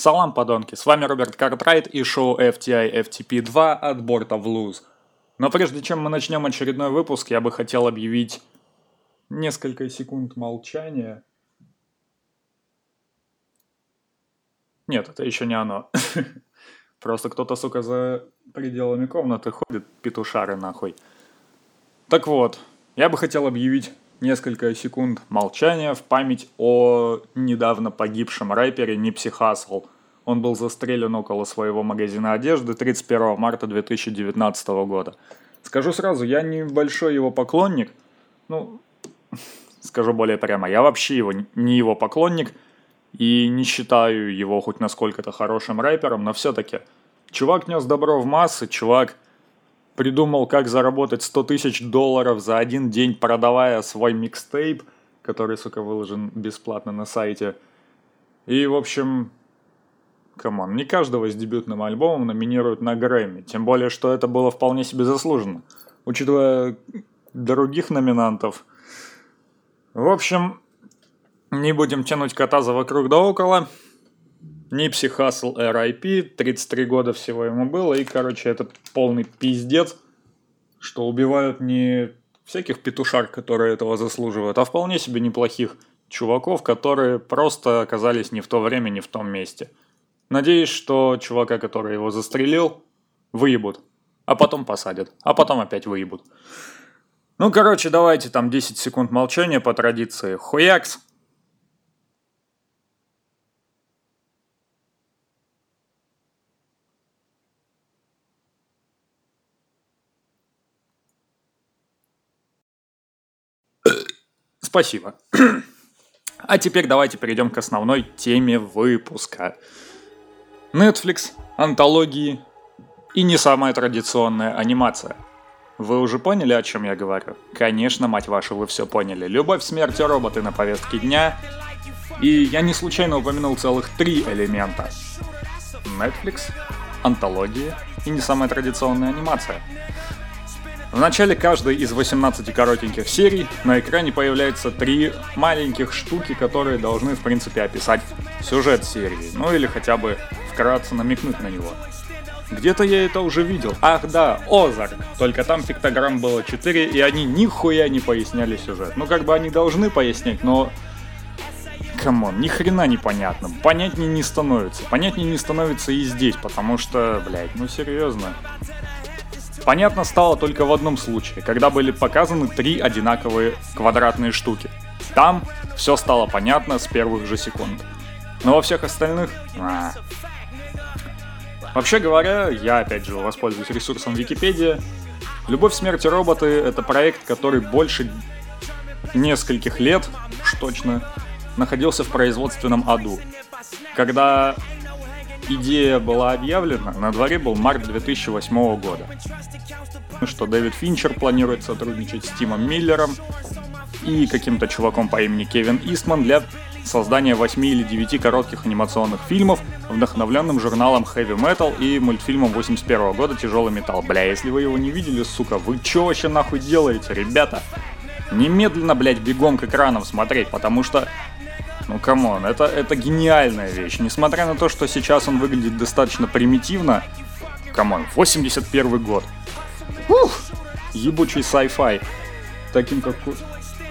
Салам, подонки, с вами Роберт Картрайт и шоу FTI FTP2 от борта в луз. Но прежде чем мы начнем очередной выпуск, я бы хотел объявить несколько секунд молчания. Нет, это еще не оно. Просто кто-то, сука, за пределами комнаты ходит, петушары нахуй. Так вот, я бы хотел объявить несколько секунд молчания в память о недавно погибшем рэпере Нипси Хасл. Он был застрелен около своего магазина одежды 31 марта 2019 года. Скажу сразу, я небольшой его поклонник. Ну, скажу более прямо, я вообще его, не его поклонник и не считаю его хоть насколько-то хорошим рэпером, но все-таки чувак нес добро в массы, чувак придумал, как заработать 100 тысяч долларов за один день, продавая свой микстейп, который, сука, выложен бесплатно на сайте. И, в общем, come on, не каждого с дебютным альбомом номинируют на Грэмми, тем более, что это было вполне себе заслуженно, учитывая других номинантов. В общем, не будем тянуть кота за вокруг да около. Nipsey Hussle RIP, 33 года всего ему было, и, короче, это полный пиздец, что убивают не всяких петушар, которые этого заслуживают, а вполне себе неплохих чуваков, которые просто оказались не в то время, не в том месте. Надеюсь, что чувака, который его застрелил, выебут, а потом посадят, а потом опять выебут. Ну, короче, давайте там 10 секунд молчания по традиции. Хуякс! Спасибо. А теперь давайте перейдем к основной теме выпуска. Netflix, антологии и не самая традиционная анимация. Вы уже поняли, о чем я говорю? Конечно, мать вашу, вы все поняли. Любовь, смерть роботы на повестке дня. И я не случайно упомянул целых три элемента. Netflix, антологии и не самая традиционная анимация. В начале каждой из 18 коротеньких серий на экране появляются три маленьких штуки, которые должны, в принципе, описать сюжет серии, ну или хотя бы вкратце намекнуть на него. Где-то я это уже видел. Ах да, Ozark. Только там пиктограмм было 4, и они нихуя не поясняли сюжет. Ну как бы они должны пояснять, но... Come on, ни хрена непонятно. Понятнее не становится. Понятнее не становится и здесь, потому что, блядь, ну серьезно. Понятно стало только в одном случае, когда были показаны три одинаковые квадратные штуки. Там все стало понятно с первых же секунд. Но во всех остальных... А. Вообще говоря, я опять же воспользуюсь ресурсом Википедия. «Любовь, смерти роботы» — это проект, который больше нескольких лет, уж точно, находился в производственном аду. Когда идея была объявлена, на дворе был март 2008 года. Ну что Дэвид Финчер планирует сотрудничать с Тимом Миллером и каким-то чуваком по имени Кевин Истман для создания 8 или 9 коротких анимационных фильмов, вдохновленным журналом Heavy Metal и мультфильмом 81 года Тяжелый металл. Бля, если вы его не видели, сука, вы чё вообще нахуй делаете, ребята? Немедленно, блядь, бегом к экранам смотреть, потому что ну, come on, это, это гениальная вещь. Несмотря на то, что сейчас он выглядит достаточно примитивно, come on, 81 год. Ух, ебучий sci-fi. Таким, как...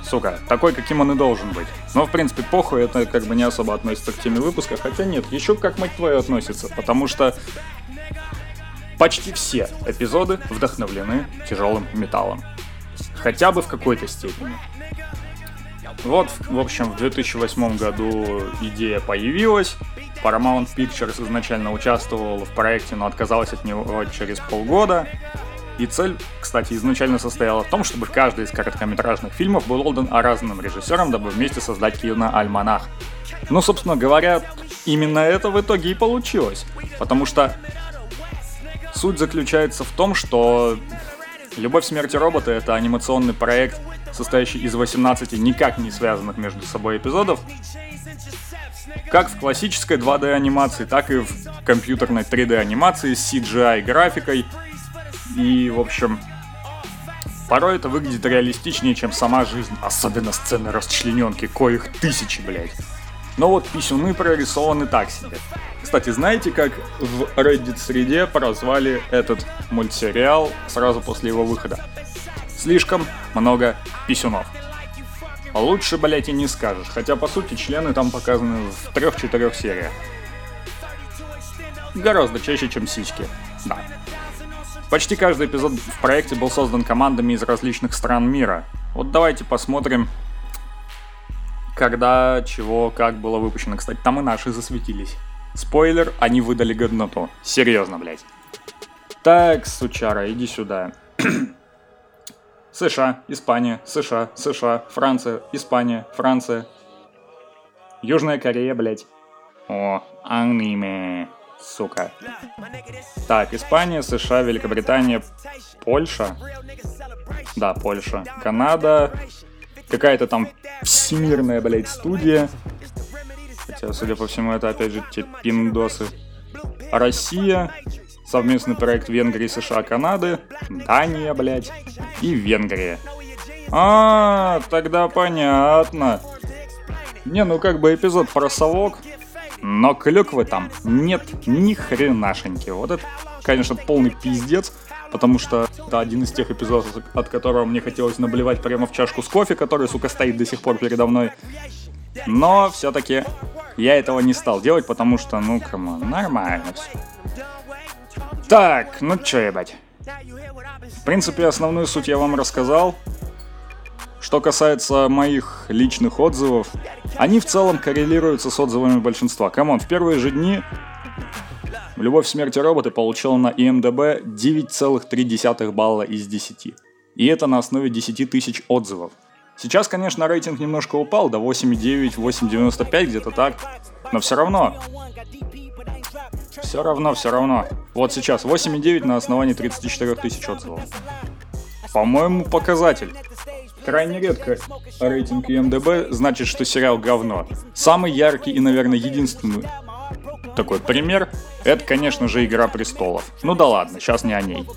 Сука, такой, каким он и должен быть. Но, в принципе, похуй, это как бы не особо относится к теме выпуска. Хотя нет, еще как, мать твою, относится. Потому что почти все эпизоды вдохновлены тяжелым металлом. Хотя бы в какой-то степени. Вот, в общем, в 2008 году идея появилась. Paramount Pictures изначально участвовала в проекте, но отказалась от него через полгода. И цель, кстати, изначально состояла в том, чтобы каждый из короткометражных фильмов был отдан разным режиссерам, дабы вместе создать киноальманах. Ну, собственно говоря, именно это в итоге и получилось. Потому что суть заключается в том, что «Любовь, смерти робота» — это анимационный проект, состоящий из 18 никак не связанных между собой эпизодов, как в классической 2D анимации, так и в компьютерной 3D анимации с CGI графикой. И, в общем, порой это выглядит реалистичнее, чем сама жизнь, особенно сцены расчлененки, коих тысячи, блядь. Но вот писюны прорисованы так себе. Кстати, знаете, как в Reddit среде прозвали этот мультсериал сразу после его выхода? Слишком много писюнов. Лучше, блять, и не скажешь. Хотя, по сути, члены там показаны в трех-четырех сериях. Гораздо чаще, чем сиськи. Да. Почти каждый эпизод в проекте был создан командами из различных стран мира. Вот давайте посмотрим, когда, чего, как было выпущено. Кстати, там и наши засветились. Спойлер, они выдали годноту. Серьезно, блядь. Так, сучара, иди сюда. США, Испания, США, США, Франция, Испания, Франция. Южная Корея, блядь. О, аниме, сука. Так, Испания, США, Великобритания, Польша. Да, Польша. Канада. Какая-то там всемирная, блядь, студия. Хотя, судя по всему, это опять же те пиндосы. Россия, совместный проект Венгрии, США, Канады, Дания, блядь, и Венгрия. А, тогда понятно. Не, ну как бы эпизод про совок, но клюквы там нет ни хренашеньки. Вот это, конечно, полный пиздец, потому что это один из тех эпизодов, от которого мне хотелось наблевать прямо в чашку с кофе, который, сука, стоит до сих пор передо мной. Но все-таки я этого не стал делать, потому что, ну, come on, нормально все. Так, ну чё, ебать. В принципе, основную суть я вам рассказал. Что касается моих личных отзывов, они в целом коррелируются с отзывами большинства. Come on, в первые же дни «Любовь, смерти роботы» получила на IMDb 9,3 балла из 10. И это на основе 10 тысяч отзывов. Сейчас, конечно, рейтинг немножко упал до 8,9, 8,95, где-то так. Но все равно. Все равно, все равно. Вот сейчас 8,9 на основании 34 тысяч отзывов. По-моему, показатель. Крайне редко рейтинг IMDB значит, что сериал говно. Самый яркий и, наверное, единственный такой пример, это, конечно же, Игра Престолов. Ну да ладно, сейчас не о ней.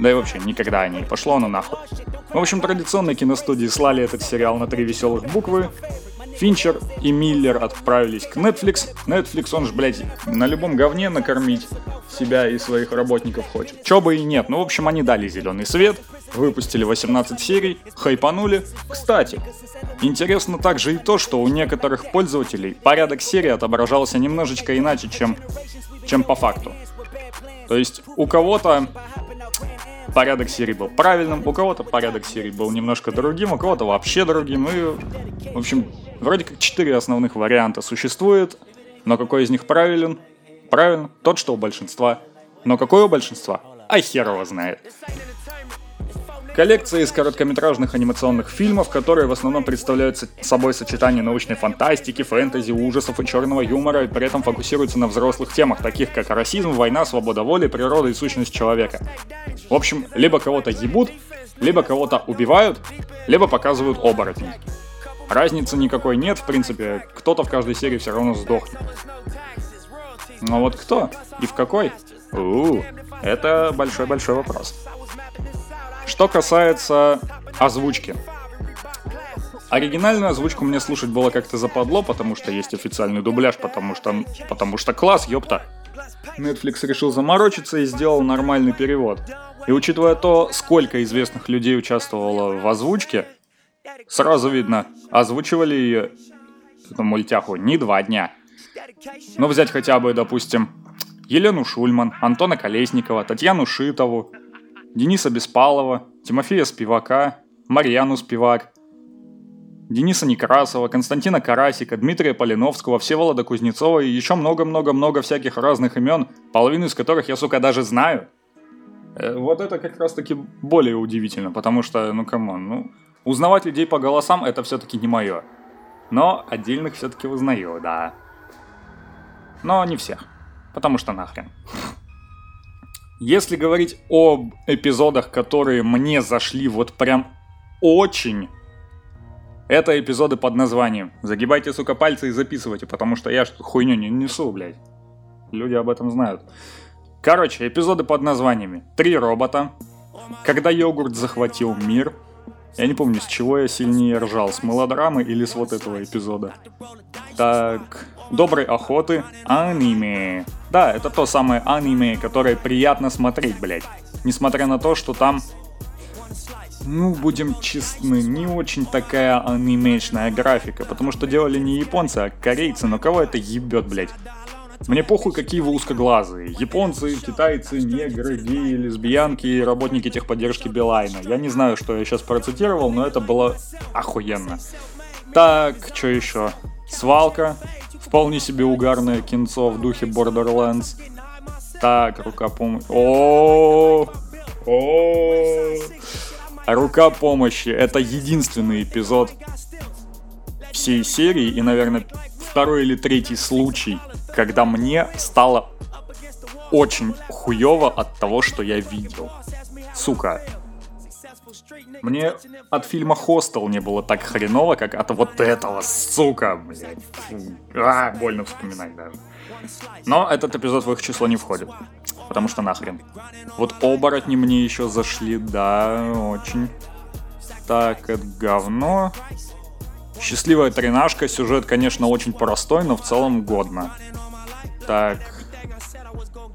Да и вообще, никогда о ней. Пошло оно нахуй. В общем, традиционно киностудии слали этот сериал на три веселых буквы. Финчер и Миллер отправились к Netflix. Netflix, он же, блядь, на любом говне накормить себя и своих работников хочет. Чё бы и нет. Ну, в общем, они дали зеленый свет, выпустили 18 серий, хайпанули. Кстати, интересно также и то, что у некоторых пользователей порядок серии отображался немножечко иначе, чем, чем по факту. То есть у кого-то порядок серий был правильным, у кого-то порядок серий был немножко другим, у кого-то вообще другим. И, в общем, вроде как четыре основных варианта существует, но какой из них правилен? Правильно, тот, что у большинства. Но какой у большинства? А хер его знает. Коллекция из короткометражных анимационных фильмов, которые в основном представляют собой сочетание научной фантастики, фэнтези, ужасов и черного юмора, и при этом фокусируются на взрослых темах, таких как расизм, война, свобода воли, природа и сущность человека. В общем, либо кого-то ебут, либо кого-то убивают, либо показывают оборотни. Разницы никакой нет, в принципе, кто-то в каждой серии все равно сдохнет. Но вот кто и в какой? У-у, это большой-большой вопрос. Что касается озвучки. Оригинальную озвучку мне слушать было как-то западло, потому что есть официальный дубляж, потому что, потому что класс, ёпта. Netflix решил заморочиться и сделал нормальный перевод. И учитывая то, сколько известных людей участвовало в озвучке, сразу видно, озвучивали ее, эту мультяху, не два дня. Но взять хотя бы, допустим, Елену Шульман, Антона Колесникова, Татьяну Шитову, Дениса Беспалова, Тимофея Спивака, Марьяну Спивак, Дениса Некрасова, Константина Карасика, Дмитрия Полиновского, Всеволода Кузнецова и еще много-много-много всяких разных имен, половину из которых я, сука, даже знаю. Э, вот это как раз-таки более удивительно, потому что, ну, come on, ну, узнавать людей по голосам это все-таки не мое. Но отдельных все-таки узнаю, да. Но не всех, потому что нахрен. Если говорить об эпизодах, которые мне зашли вот прям очень, это эпизоды под названием «Загибайте, сука, пальцы и записывайте, потому что я хуйню не несу, блядь». Люди об этом знают. Короче, эпизоды под названиями «Три робота», «Когда йогурт захватил мир», Я не помню, с чего я сильнее ржал, с мелодрамы или с вот этого эпизода. Так, доброй охоты, аниме. Да, это то самое аниме, которое приятно смотреть, блядь. Несмотря на то, что там ну, будем честны, не очень такая анимешная графика, потому что делали не японцы, а корейцы, но кого это ебет, блядь? Мне похуй, какие вы узкоглазые. Японцы, китайцы, негры, геи, лесбиянки, работники техподдержки Билайна. Я не знаю, что я сейчас процитировал, но это было охуенно. Так, что еще? Свалка. Вполне себе угарное кинцо в духе Borderlands. Так, рука помощи. О, о, рука помощи. Это единственный эпизод всей серии и, наверное, второй или третий случай, когда мне стало очень хуево от того, что я видел. Сука. Мне от фильма «Хостел» не было так хреново, как от вот этого, сука, блядь. А, больно вспоминать даже. Но этот эпизод в их число не входит. Потому что нахрен. Вот оборотни мне еще зашли, да, очень. Так, это говно. Счастливая тренажка, сюжет, конечно, очень простой, но в целом годно. Так.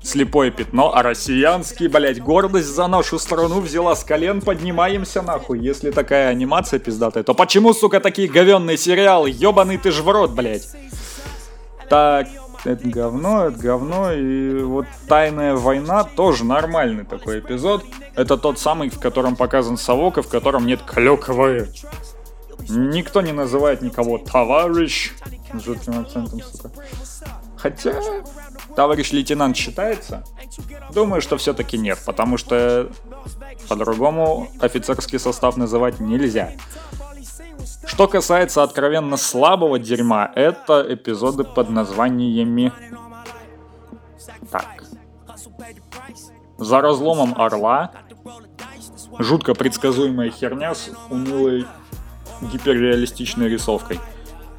Слепое пятно, а россиянский, блять, гордость за нашу страну взяла с колен, поднимаемся нахуй. Если такая анимация пиздатая, то почему, сука, такие говенные сериалы? Ёбаный ты ж в рот, блять. Так, это говно, это говно, и вот Тайная война тоже нормальный такой эпизод. Это тот самый, в котором показан совок, и в котором нет клёковые. Никто не называет никого товарищ. С жутким акцентом, сука. Хотя, товарищ лейтенант считается? Думаю, что все-таки нет, потому что по-другому офицерский состав называть нельзя. Что касается откровенно слабого дерьма, это эпизоды под названиями... Так. За разломом орла. Жутко предсказуемая херня с унылой гиперреалистичной рисовкой.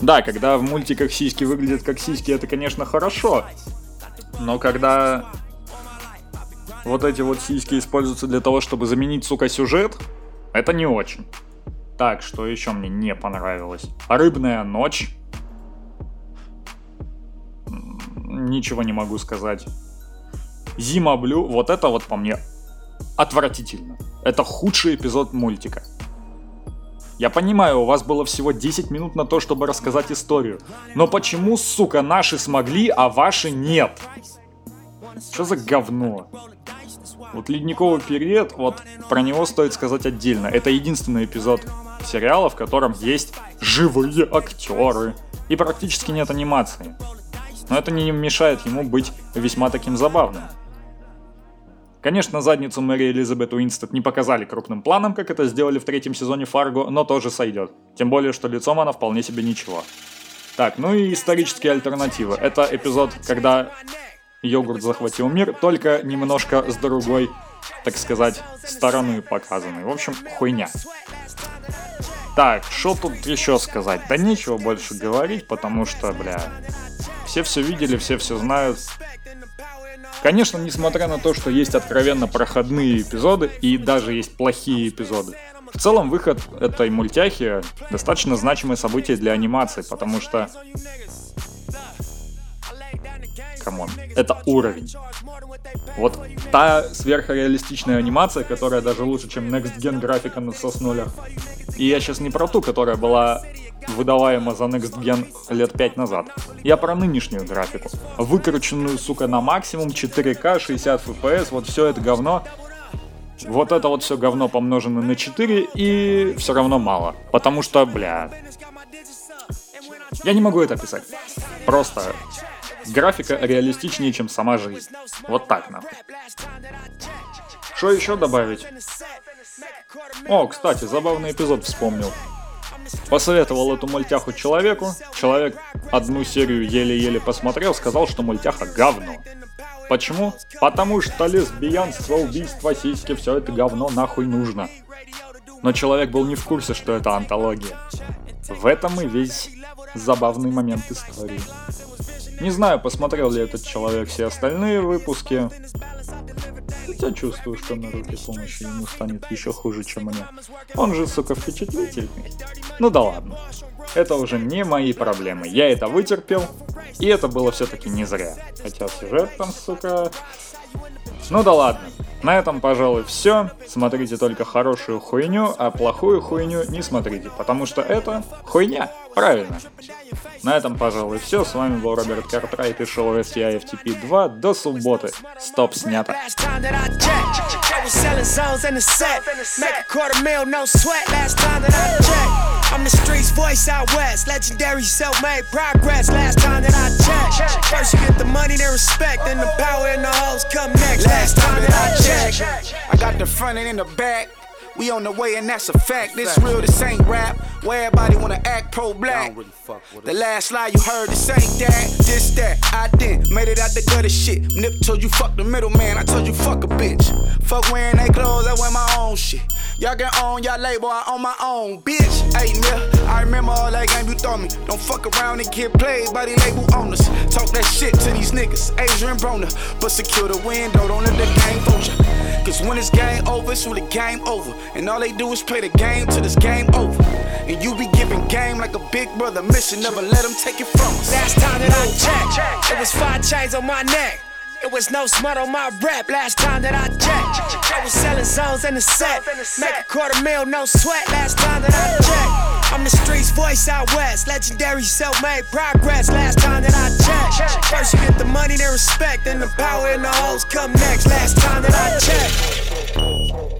Да, когда в мультиках сиськи выглядят как сиськи, это, конечно, хорошо. Но когда вот эти вот сиськи используются для того, чтобы заменить, сука, сюжет, это не очень. Так, что еще мне не понравилось? Рыбная ночь. Ничего не могу сказать. Зима Блю, вот это вот по мне отвратительно. Это худший эпизод мультика. Я понимаю, у вас было всего 10 минут на то, чтобы рассказать историю. Но почему, сука, наши смогли, а ваши нет? Что за говно? Вот «Ледниковый период», вот про него стоит сказать отдельно. Это единственный эпизод сериала, в котором есть живые актеры. И практически нет анимации. Но это не мешает ему быть весьма таким забавным. Конечно, задницу Мэри Элизабет Уинстед не показали крупным планом, как это сделали в третьем сезоне Фарго, но тоже сойдет. Тем более, что лицом она вполне себе ничего. Так, ну и исторические альтернативы. Это эпизод, когда йогурт захватил мир, только немножко с другой, так сказать, стороны показанной. В общем, хуйня. Так, что тут еще сказать? Да нечего больше говорить, потому что, бля, все все видели, все все знают. Конечно, несмотря на то, что есть откровенно проходные эпизоды и даже есть плохие эпизоды, в целом выход этой мультяхи достаточно значимое событие для анимации, потому что... Come on, это уровень. Вот та сверхреалистичная анимация, которая даже лучше, чем Next Gen графика на соснулях. И я сейчас не про ту, которая была выдаваема за Next Gen лет 5 назад. Я про нынешнюю графику. Выкрученную, сука, на максимум, 4К, 60 FPS, вот все это говно. Вот это вот все говно помножено на 4 и все равно мало. Потому что, бля... Я не могу это описать. Просто графика реалистичнее, чем сама жизнь. Вот так, нахуй. Что еще добавить? О, кстати, забавный эпизод вспомнил. Посоветовал эту мультяху человеку. Человек одну серию еле-еле посмотрел, сказал, что мультяха говно. Почему? Потому что лесбиянство, убийство, сиськи, все это говно нахуй нужно. Но человек был не в курсе, что это антология. В этом и весь забавный момент истории. Не знаю, посмотрел ли этот человек все остальные выпуски. Хотя чувствую, что на руки помощи ему станет еще хуже, чем мне. Он же, сука, впечатлительный. Ну да ладно. Это уже не мои проблемы. Я это вытерпел, и это было все-таки не зря. Хотя сюжет там, сука... Ну да ладно. На этом, пожалуй, все. Смотрите только хорошую хуйню, а плохую хуйню не смотрите, потому что это хуйня. Правильно. На этом, пожалуй, все. С вами был Роберт Картрайт и шоу STI FTP 2. До субботы. Стоп, снято. I'm the streets voice out west, legendary self-made progress. Last time that I checked, first you get the money, then respect, then the power and the hoes come next. Last time that I checked, I got the front and in the back. We on the way and that's a fact. This real, this ain't rap. Where everybody wanna act pro black. the last lie you heard, this ain't that, this that. I did, made it out the gutter shit. Nip told you fuck the middleman, I told you fuck a bitch. Fuck wearing they clothes, I wear my own shit. Y'all can own y'all label, I own my own, bitch. Hey, nigga, I remember all that game you throw me. Don't fuck around and get played by the label owners. Talk that shit to these niggas, Adrian Broner. But secure the window, don't let the game fool ya. Cause when it's game over, it's really game over. And all they do is play the game till it's game over. And you be giving game like a big brother mission, never let them take it from us. Last time that I checked, it was five chains on my neck. It was no smut on my rap last time that I checked. I was selling zones in the set. Make a quarter mil, no sweat last time that I checked. I'm the streets out west. Legendary self-made progress. Last time that I checked. First you get the money, then respect. Then the power and the hoes come next. Last time that I checked.